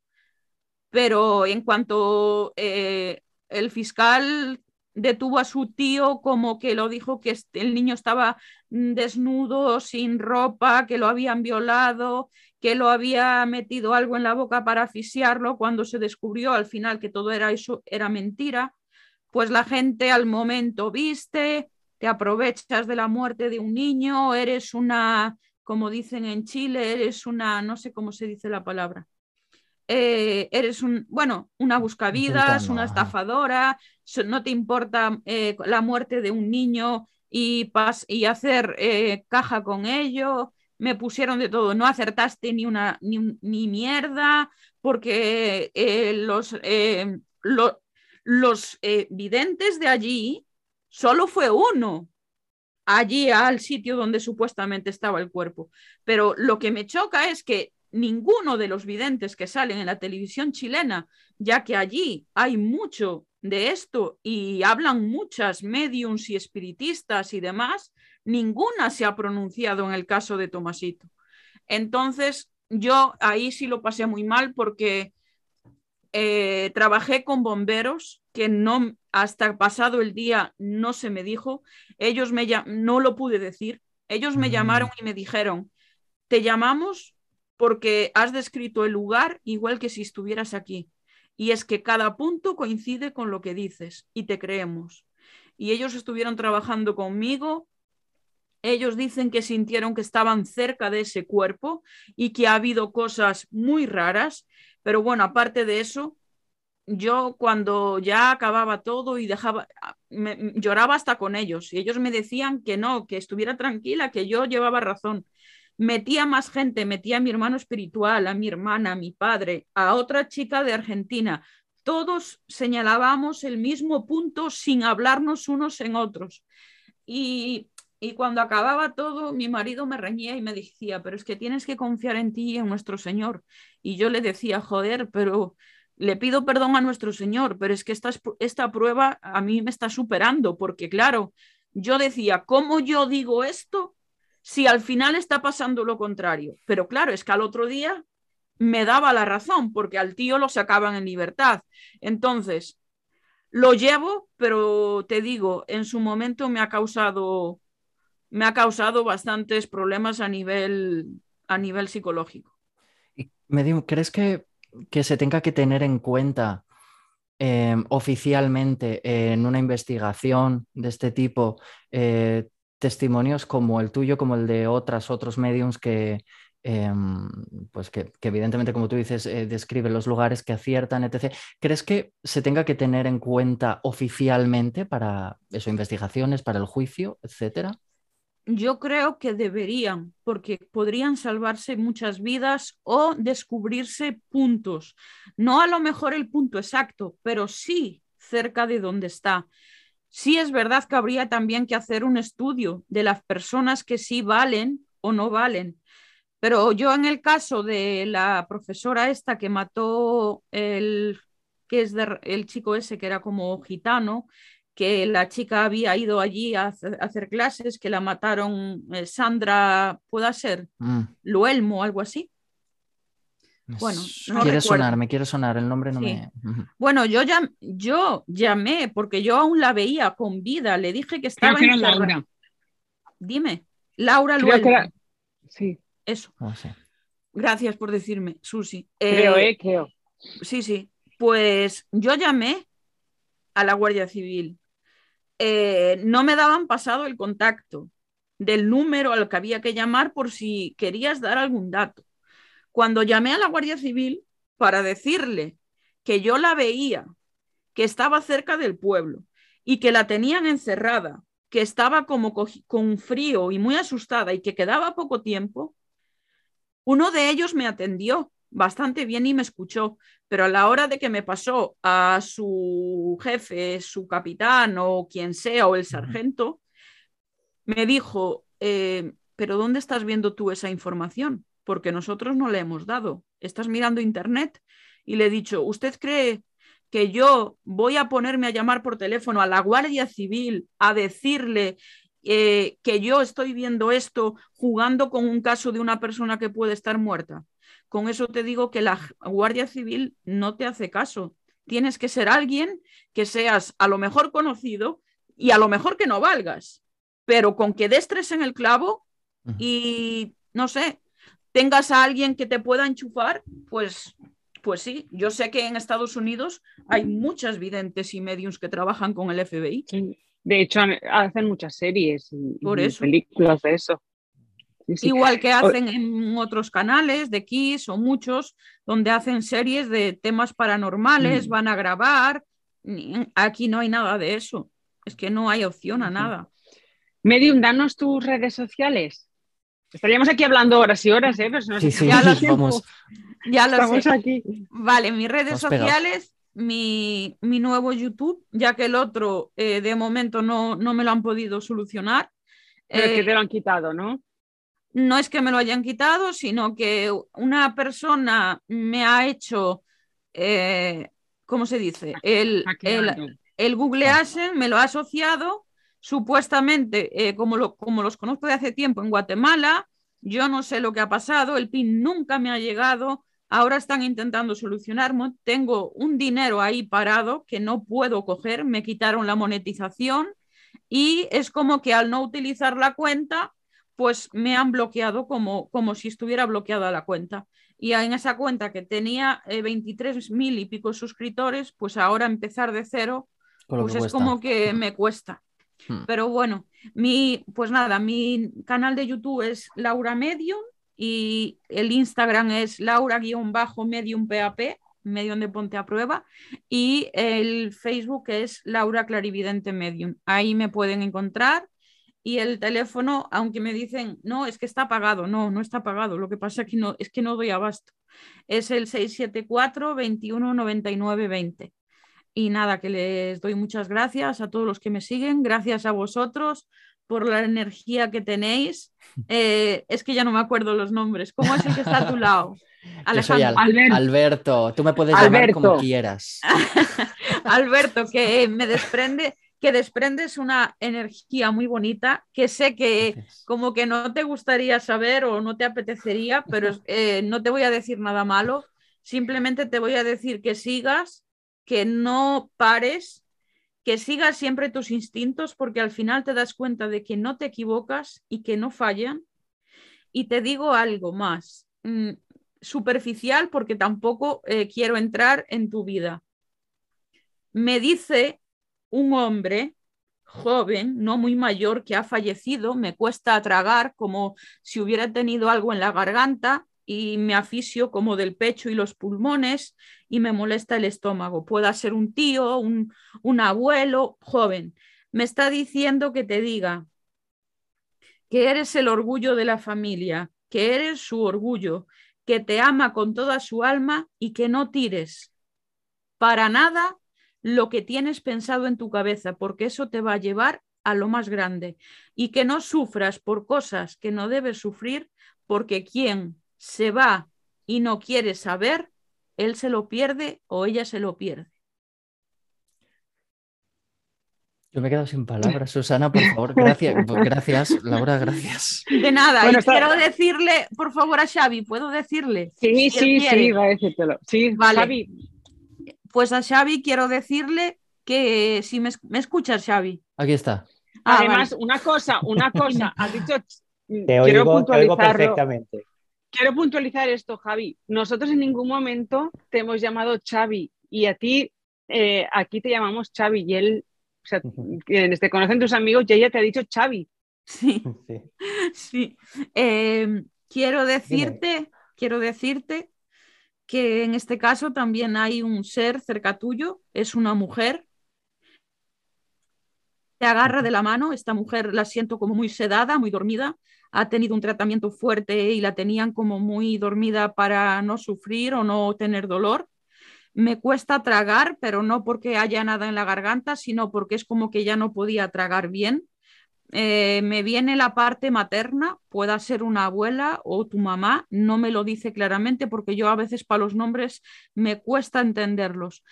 Pero en cuanto eh, el fiscal detuvo a su tío como que lo dijo que el niño estaba mm, desnudo, sin ropa, que lo habían violado, que lo había metido algo en la boca para asfixiarlo, cuando se descubrió al final que todo era eso, era mentira, pues la gente al momento viste, te aprovechas de la muerte de un niño, eres una, como dicen en Chile, eres una, no sé cómo se dice la palabra, eh, eres un, bueno, una buscavidas, una estafadora, no te importa eh, la muerte de un niño y, pas y hacer eh, caja con ello, me pusieron de todo, no acertaste ni una ni, ni mierda, porque los, los videntes de allí solo fue uno allí al sitio donde supuestamente estaba el cuerpo. Pero lo que me choca es que ninguno de los videntes que salen en la televisión chilena, ya que allí hay mucho de esto y hablan muchas mediums y espiritistas y demás, ninguna se ha pronunciado en el caso de Tomasito. Entonces, yo ahí sí lo pasé muy mal porque eh, trabajé con bomberos que no, hasta pasado el día no se me dijo, ellos me no lo pude decir, ellos me llamaron y me dijeron, te llamamos porque has descrito el lugar igual que si estuvieras aquí. Y es que cada punto coincide con lo que dices y te creemos. Y ellos estuvieron trabajando conmigo. Ellos dicen que sintieron que estaban cerca de ese cuerpo y que ha habido cosas muy raras. Pero bueno, aparte de eso, yo cuando ya acababa todo y dejaba, lloraba hasta con ellos y ellos me decían que no, que estuviera tranquila, que yo llevaba razón metía más gente, metía a mi hermano espiritual, a mi hermana, a mi padre, a otra chica de Argentina. Todos señalábamos el mismo punto sin hablarnos unos en otros. Y, y cuando acababa todo, mi marido me reñía y me decía, pero es que tienes que confiar en ti y en nuestro Señor. Y yo le decía, joder, pero le pido perdón a nuestro Señor, pero es que esta, esta prueba a mí me está superando, porque claro, yo decía, ¿cómo yo digo esto si al final está pasando lo contrario. Pero claro, es que al otro día me daba la razón, porque al tío lo sacaban en libertad. Entonces, lo llevo, pero te digo, en su momento me ha causado, me ha causado bastantes problemas a nivel, a nivel psicológico. ¿crees que, que se tenga que tener en cuenta eh, oficialmente en una investigación de este tipo eh, testimonios como el tuyo, como el de otras, otros mediums que, em, pues que, evidentemente, como tú dices, eh, describen los lugares que aciertan, etc. ¿Crees que se tenga que tener en cuenta oficialmente para eso, investigaciones, para el juicio, etcétera? Yo creo que deberían, porque podrían salvarse muchas vidas o descubrirse puntos. No a lo mejor el punto exacto, pero sí cerca de donde está. Sí es verdad que habría también que hacer un estudio de las personas que sí valen o no valen. Pero yo en el caso de la profesora esta que mató el, que es el chico ese que era como gitano, que la chica había ido allí a hacer, clases, que la mataron eh, Sandra, ¿puede ser? Mm. Luelmo, algo así. Bueno, no quiere sonar, me quiere sonar, el nombre no me. Bueno, yo, yo llamé porque yo aún la veía con vida, le dije que estaba. Creo que era Laura. Dime, Laura Creo Sí. Eso. Ah, Gracias por decirme, Susi. Creo, eh, eh, creo. Sí, sí. Pues yo llamé a la Guardia Civil. Eh, no me daban pasado el contacto del número al que había que llamar por si querías dar algún dato. Cuando llamé a la Guardia Civil para decirle que yo la veía, que estaba cerca del pueblo y que la tenían encerrada, que estaba como con frío y muy asustada y que quedaba poco tiempo, uno de ellos me atendió bastante bien y me escuchó, pero a la hora de que me pasó a su jefe, su capitán o quien sea, o el sargento, me dijo, eh, pero ¿dónde estás viendo tú esa información? porque nosotros no le hemos dado. Estás mirando internet y le he dicho, ¿usted cree que yo voy a ponerme a llamar por teléfono a la Guardia Civil a decirle eh, que yo estoy viendo esto jugando con un caso de una persona que puede estar muerta? Con eso te digo que la Guardia Civil no te hace caso. tienes que ser alguien que seas a lo mejor conocido y a lo mejor que no valgas, pero con que destres en el clavo y no sé, tengas a alguien que te pueda enchufar, pues, pues sí, yo sé que en Estados Unidos hay muchas videntes y mediums que trabajan con el FBI. De hecho, hacen muchas series y, películas de eso. Igual que hacen en otros canales de Kiss o muchos, donde hacen series de temas paranormales, mm. van a grabar. Aquí no hay nada de eso. Es que no hay opción a nada. Medium, danos tus redes sociales. Estaríamos aquí hablando horas y horas, ¿eh? Pero no sí, sí, ya lo, vamos. Ya lo Estamos aquí. Vale, mis redes sociales, mi, nuevo YouTube, ya que el otro eh, de momento no, no, me lo han podido solucionar. Pero que eh, te lo han quitado, ¿no? No es que me lo hayan quitado, sino que una persona me ha hecho, eh, ¿cómo se dice? El, el, el, Google. Asset me lo ha asociado supuestamente, eh, como, como los conozco de hace tiempo en Guatemala, yo no sé lo que ha pasado, el PIN nunca me ha llegado, ahora están intentando solucionarme, tengo un dinero ahí parado que no puedo coger, me quitaron la monetización y es como que al no utilizar la cuenta, pues me han bloqueado como, como si estuviera bloqueada la cuenta. Y en esa cuenta que tenía eh, 23 mil y pico suscriptores, pues ahora empezar de cero, pues es como que me cuesta. Hmm. Pero bueno, mi, pues nada, mi canal de YouTube es Laura Medium y el Instagram es Laura-Medium PAP, Medium de Ponte a Prueba, y el Facebook es Laura Clarividente Medium. Ahí me pueden encontrar. Y el teléfono, aunque me dicen, no, es que está apagado, no, no está apagado, lo que pasa es que no, es que no doy abasto. Es el 674 21 99 20. Y nada, que les doy muchas gracias a todos los que me siguen, gracias a vosotros por la energía que tenéis. Eh, es que ya no me acuerdo los nombres. ¿Cómo es el que está a tu lado? Alejandro. Alberto. tú me puedes llamar como quieras. Alberto, que me desprende, que desprendes una energía muy bonita, que sé que como que no te gustaría saber o no te apetecería, pero eh, no te voy a decir nada malo, simplemente te voy a decir que sigas que no pares, que sigas siempre tus instintos porque al final te das cuenta de que no te equivocas y que no fallan. Y te digo algo más, mm, superficial porque tampoco eh, quiero entrar en tu vida. Me dice un hombre joven, no muy mayor, que ha fallecido, me cuesta tragar como si hubiera tenido algo en la garganta y me aficio como del pecho y los pulmones y me molesta el estómago. Pueda ser un tío, un, un abuelo joven. Me está diciendo que te diga que eres el orgullo de la familia, que eres su orgullo, que te ama con toda su alma y que no tires para nada lo que tienes pensado en tu cabeza, porque eso te va a llevar a lo más grande y que no sufras por cosas que no debes sufrir, porque quien se va y no quiere saber, él se lo pierde o ella se lo pierde. Yo me he quedado sin palabras, Susana, por favor, gracias, gracias, Laura, gracias. De nada, y quiero decirle, por favor, a Xavi, ¿puedo decirle? Sí, sí, sí, va a decírtelo. Sí, vale. Pues a Xavi quiero decirle que si me, escuchas, Xavi. Aquí está. Ah, Además, una cosa, una cosa, has dicho, te oigo, te oigo perfectamente. Quiero puntualizar esto, Javi. Nosotros en ningún momento te hemos llamado Xavi y a ti, eh, aquí te llamamos Xavi y él, o sea, quienes te conocen tus amigos, ya ella te ha dicho Xavi. Sí, sí. Em, quiero decirte, quiero decirte que en este caso también hay un ser cerca tuyo, es una mujer. Te agarra de la mano, esta mujer la siento como muy sedada, muy dormida, ha tenido un tratamiento fuerte y la tenían como muy dormida para no sufrir o no tener dolor. Me cuesta tragar, pero no porque haya nada en la garganta, sino porque es como que ya no podía tragar bien. Eh, me viene la parte materna, pueda ser una abuela o tu mamá, no me lo dice claramente porque yo a veces para los nombres me cuesta entenderlos.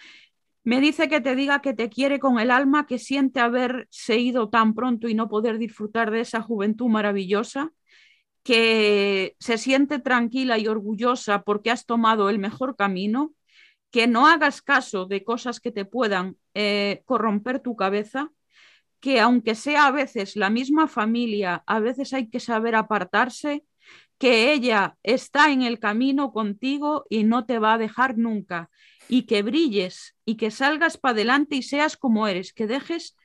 Me dice que te diga que te quiere con el alma, que siente haberse ido tan pronto y no poder disfrutar de esa juventud maravillosa, que se siente tranquila y orgullosa porque has tomado el mejor camino, que no hagas caso de cosas que te puedan eh, corromper tu cabeza, que aunque sea a veces la misma familia, a veces hay que saber apartarse, que ella está en el camino contigo y no te va a dejar nunca, y que brilles y que salgas para adelante y seas como eres, que dejes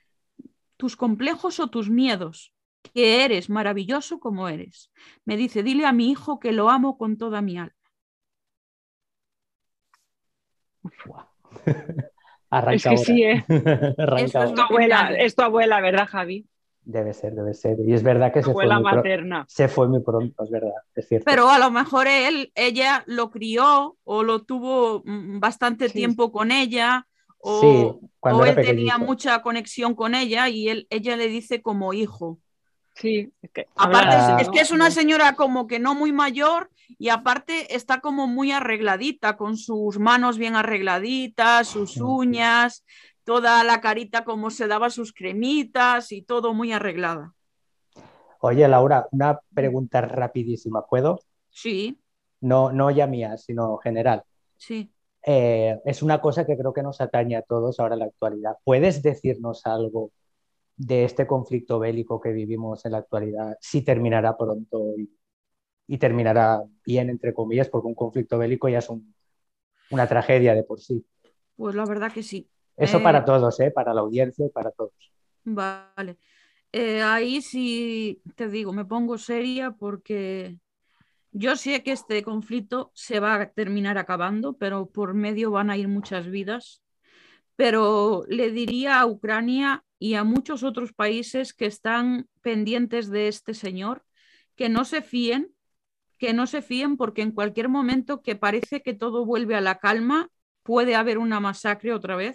tus complejos o tus miedos, que eres maravilloso como eres. Me dice, dile a mi hijo que lo amo con toda mi alma. es que sí, ¿eh? es, tu abuela, es tu abuela, ¿verdad, Javi? Debe ser, debe ser. Y es verdad que se fue, muy materna. se fue muy pronto, es verdad, es cierto. Pero a lo mejor él, ella lo crió o lo tuvo mm, bastante tiempo con ella o, o él tenía mucha conexión con ella y él, ella le dice como hijo. Sí, es que, aparte es, que es una señora como que no muy mayor y aparte está como muy arregladita, con sus manos bien arregladitas, sus uñas, toda la carita como se daba sus cremitas y todo muy arreglada. Oye, Laura, una pregunta rapidísima, ¿puedo? Sí. No, no ya mía, sino general. Sí. Eh, es una cosa que creo que nos atañe a todos ahora en la actualidad. ¿Puedes decirnos algo de este conflicto bélico que vivimos en la actualidad, si terminará pronto y, terminará bien, entre comillas, porque un conflicto bélico ya es una tragedia de por sí. Pues la verdad que sí. Eso para eh, todos, ¿eh? para la audiencia y para todos. Vale. Eh, ahí sí te digo, me pongo seria porque yo sé que este conflicto se va a terminar acabando, pero por medio van a ir muchas vidas. Pero le diría a Ucrania y a muchos otros países que están pendientes de este señor, que no se fíen, que no se fíen porque en cualquier momento que parece que todo vuelve a la calma, puede haber una masacre otra vez.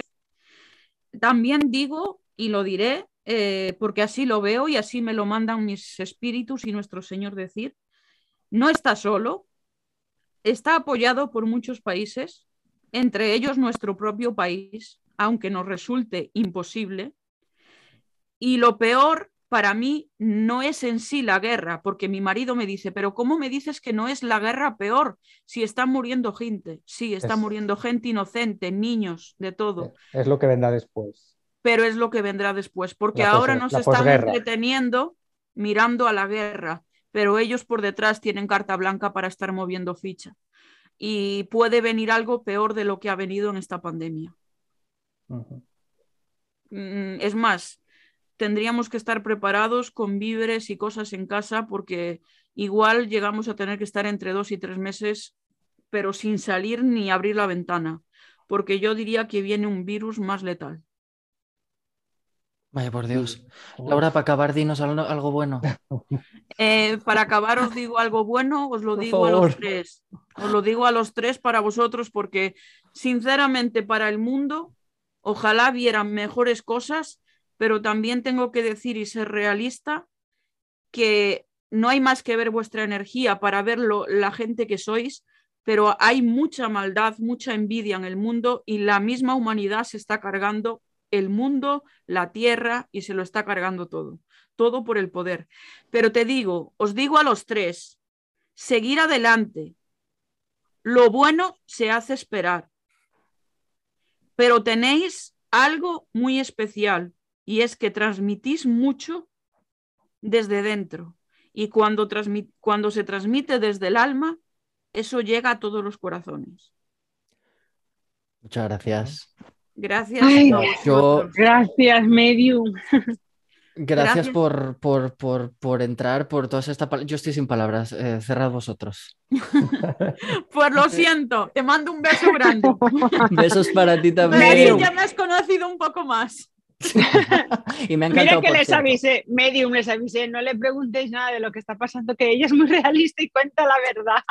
También digo, y lo diré, eh, porque así lo veo y así me lo mandan mis espíritus y nuestro Señor decir, no está solo, está apoyado por muchos países, entre ellos nuestro propio país, aunque nos resulte imposible, y lo peor para mí no es en sí la guerra, porque mi marido me dice, pero ¿cómo me dices que no es la guerra peor si está muriendo gente? Sí, está muriendo gente inocente, niños, de todo. Es lo que vendrá después. Pero es lo que vendrá después, porque ahora nos están entreteniendo mirando a la guerra, pero ellos por detrás tienen carta blanca para estar moviendo ficha. Y puede venir algo peor de lo que ha venido en esta pandemia. Mm, es más, tendríamos que estar preparados con víveres y cosas en casa porque igual llegamos a tener que estar entre dos y tres meses, pero sin salir ni abrir la ventana, porque yo diría que viene un virus más letal. Vaya por Dios. Laura, para acabar, dinos algo, bueno. Eh, para acabar os digo algo bueno, os lo digo a los tres. Os lo digo a los tres para vosotros porque, sinceramente, para el mundo, ojalá vieran mejores cosas pero también tengo que decir y ser realista que no hay más que ver vuestra energía para ver la gente que sois, pero hay mucha maldad, mucha envidia en el mundo y la misma humanidad se está cargando el mundo, la tierra y se lo está cargando todo, todo por el poder. Pero te digo, os digo a los tres, seguir adelante. Lo bueno se hace esperar, pero tenéis algo muy especial y es que transmitís mucho desde dentro y cuando, cuando se transmite desde el alma, eso llega a todos los corazones. Muchas gracias. Gracias. Gracias, Medium. Gracias, Por, por, entrar, por todas estas palabras. Yo estoy sin palabras. Eh, cerrad vosotros. pues lo siento. Te mando un beso grande. Besos para ti también. ya me has conocido un poco más. y me ha encantado. Mira que les avisé, medium les avisé, no le preguntéis nada de lo que está pasando, que ella es muy realista y cuenta la verdad.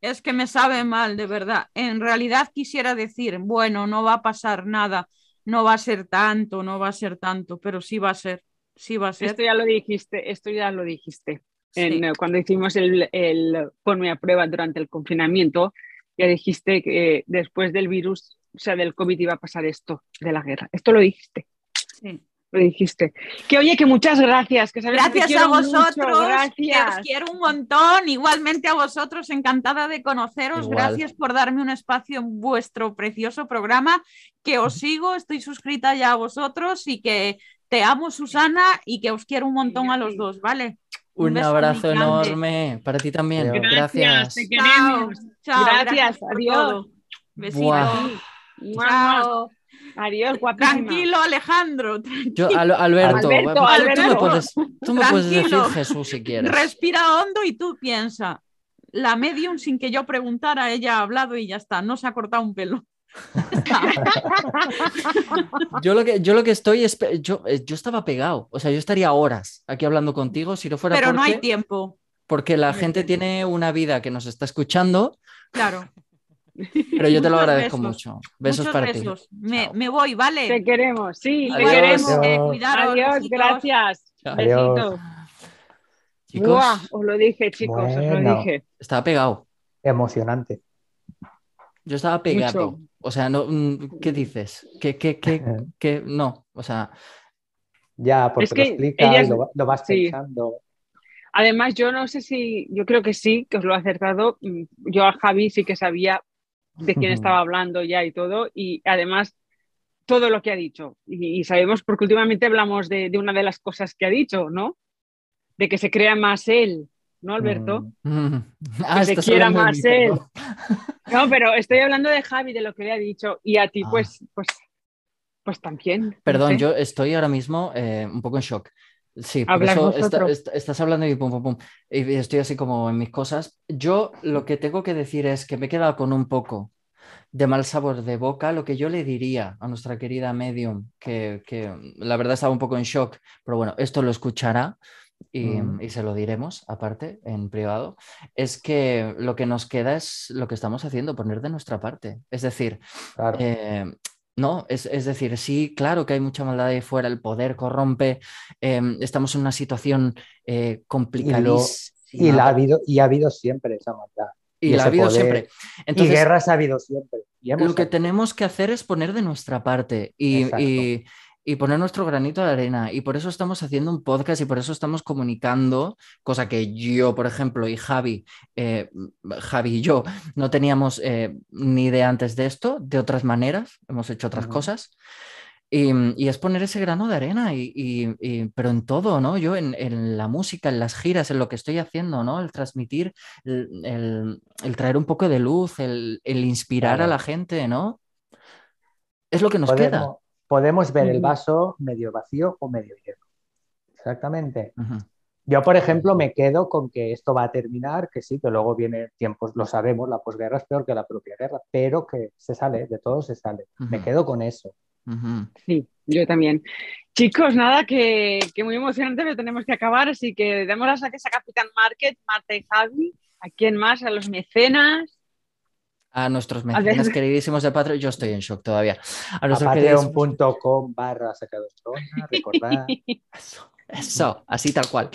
Es que me sabe mal, de verdad. En realidad quisiera decir, bueno, no va a pasar nada, no va a ser tanto, no va a ser tanto, pero sí va a ser, sí va a ser. Esto ya lo dijiste, esto ya lo dijiste. Eh, cuando hicimos el, el ponme a prueba durante el confinamiento, ya dijiste que después del virus, o sea, del COVID iba a pasar esto de la guerra. Esto lo dijiste. Lo dijiste. Que oye, que muchas gracias. Que sabes Gracias a vosotros, mucho, que gracias. os quiero un montón. Igualmente a vosotros, encantada de conoceros. Igual. Gracias por darme un espacio en vuestro precioso programa, que os sigo, estoy suscrita ya a vosotros y que te amo, Susana, y que os quiero un montón a los dos, ¿vale? Un, abrazo enorme para ti también. Adiós. Gracias. te Chao, queremos. chao, Gracias, por adiós. Mua, Chao. Guapísima. Tranquilo, Alejandro. Yo, Al- Alberto, Alberto, tú- me puedes, tú me puedes decir Tranquilo. Jesús si quieres. Respira hondo y tú piensa. La medium, sin que yo preguntara, ella ha hablado y ya está. No se ha cortado un pelo. Yo lo que, yo lo que estoy es, yo, eh, yo estaba pegado, o sea, yo estaría horas aquí hablando contigo si no fuera Pero no hay tiempo. porque la no gente tiempo. tiene una vida que nos está escuchando, Claro. Pero yo te lo agradezco besos. mucho. Besos Muchos para besos. ti. Me, me voy, ¿vale? Te queremos, sí, te Adiós. queremos. Eh, Adiós. cuidaros, Adiós, gracias. Chao. Adiós. Besitos. Chicos, Buah, os lo dije, chicos, os lo dije. estaba pegado. Emocionante. Yo estaba pegado. Mucho. O sea, no, mm, ¿qué dices? ¿Qué, qué, qué, qué? No, o sea, Ya, porque Es lo explicas, lo, va- lo vas sí. pensando. Además, yo no sé si, yo creo que sí, que os lo he acertado. Mm, Yo a Javi sí que sabía de quién estaba hablando ya y todo, y además todo lo que ha dicho. Y, y sabemos porque últimamente hablamos de, de una de las cosas que ha dicho, ¿no? De que se crea más él, ¿no, Alberto? Mm, mm. Ah, se quiera más mí, él. perdón. No, pero estoy hablando de Javi, de lo que le ha dicho, y a ti, Ah. pues, pues, pues también. no Perdón, sé. yo estoy ahora mismo eh, un poco en shock. Sí, por eso estás hablando y pum, pum, pum. Y estoy así como en mis cosas. Yo lo que tengo que decir es que me he quedado con un poco de mal sabor de boca. Lo que yo le diría a nuestra querida medium, que, que la verdad estaba un poco en shock, pero bueno, esto lo escuchará y, Mm. y se lo diremos aparte en privado, es que lo que nos queda es lo que estamos haciendo, poner de nuestra parte. Es decir, Claro. eh, no, es, es decir, sí, claro que hay mucha maldad ahí fuera, el poder corrompe, eh, estamos en una situación eh, complicadísima. y, la ha habido, y ha habido siempre esa maldad. y y la ha habido poder. siempre. y guerras ha habido siempre. Y lo que tenemos que hacer es poner de nuestra parte y, Exacto. Y- poner nuestro granito de arena. Y por eso estamos haciendo un podcast y por eso estamos comunicando, cosa que yo, por ejemplo, y Javi, eh, Javi y yo no teníamos eh, ni idea antes de esto, de otras maneras, hemos hecho otras cosas. Y, y es poner ese grano de arena, y, y- y- pero en todo, ¿no? Yo en, en la música, en las giras, en lo que estoy haciendo, ¿no? El transmitir, el, el- el traer un poco de luz, el, el inspirar a la gente, ¿no? Es lo que nos queda. Podemos, ver el vaso medio vacío o medio lleno. Exactamente. Yo, por ejemplo, me quedo con que esto va a terminar, que sí, que luego vienen tiempos, lo sabemos, la posguerra es peor que la propia guerra, pero que se sale, de todo se sale. Me quedo con eso. Sí, yo también. Chicos, nada, que, que muy emocionante, pero tenemos que acabar, así que demos las gracias a Capitán Market, Marta y Javi, a quién más, a los mecenas. A nuestros mecenas queridísimos de Patreon, yo estoy en shock todavía. A A patreon.com barra sacados de onda, recordad. Eso, eso, así tal cual.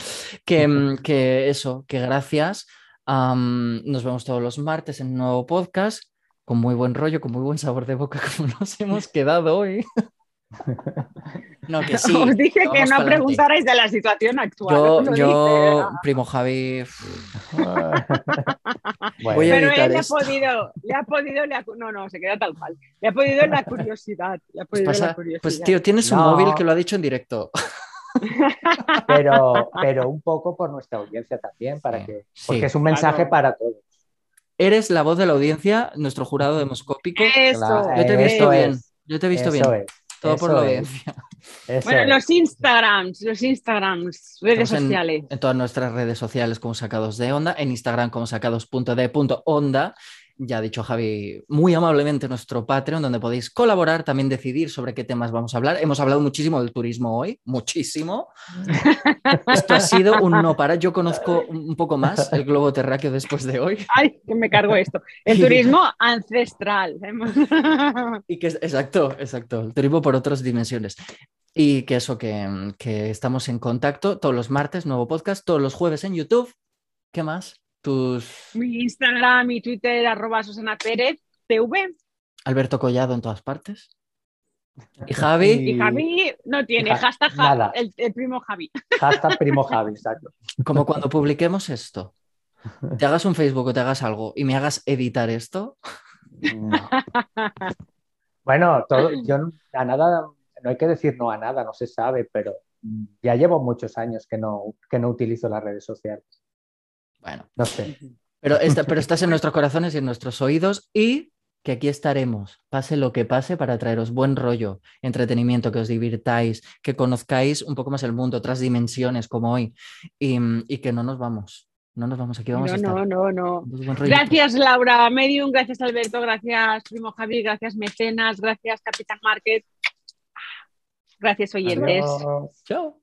Que, mm, que eso, que gracias. Nos vemos todos los martes en un nuevo podcast, con muy buen rollo, con muy buen sabor de boca, como nos hemos quedado hoy. No, que sí. Os dije que no preguntarais de la situación actual. Yo, dije. primo Javi, Bueno, Voy a Pero él le ha podido, le ha podido, le ha- no, no, se queda tal cual. Le ha podido la curiosidad, le ha pues, podido pasa- la curiosidad. pues tío, tienes un No. móvil que lo ha dicho en directo. pero, pero un poco por nuestra audiencia también, para Sí, que, sí, porque es un mensaje claro. para todos. Eres la voz de la audiencia, nuestro jurado demoscópico. Eso. Yo te he visto eso bien, es, yo te he visto bien. es, Todo por la eso Bueno, es. los Instagrams, los Instagrams, redes Estamos en- sociales. en todas nuestras redes sociales como sacados de onda, en Instagram como sacados.de.onda. Ya ha dicho Javi muy amablemente nuestro Patreon, donde podéis colaborar, también decidir sobre qué temas vamos a hablar. Hemos hablado muchísimo del turismo hoy, muchísimo. Esto ha sido un no para. Yo conozco un poco más el globo terráqueo después de hoy. Ay, que me cargo esto. El turismo ancestral. Y que, exacto, exacto, el turismo por otras dimensiones. Y que eso, que, que estamos en contacto todos los martes, nuevo podcast, todos los jueves en YouTube. ¿Qué más? Tus Mi Instagram y Twitter, arroba Susana Pérez, TV. Alberto Collado en todas partes. ¿Y Javi? Y Javi no tiene, Ja- hashtag nada. el, el primo Javi. Hashtag primo Javi, exacto. Como cuando publiquemos esto, te hagas un Facebook o te hagas algo y me hagas editar esto, No. Bueno, todo, yo a nada, no hay que decir no a nada, no se sabe, pero ya llevo muchos años que no, que no utilizo las redes sociales. Bueno, No sé. pero, esta- pero estás en nuestros corazones y en nuestros oídos y que aquí estaremos, pase lo que pase, para traeros buen rollo, entretenimiento, que os divirtáis, que conozcáis un poco más el mundo, otras dimensiones como hoy y, y que no nos vamos, no nos vamos, aquí vamos a No, estar. no, no, no. Gracias Laura Medium, gracias Alberto, gracias primo Javi, gracias Mecenas, gracias Capitán Market. Gracias oyentes. Adiós. Chao.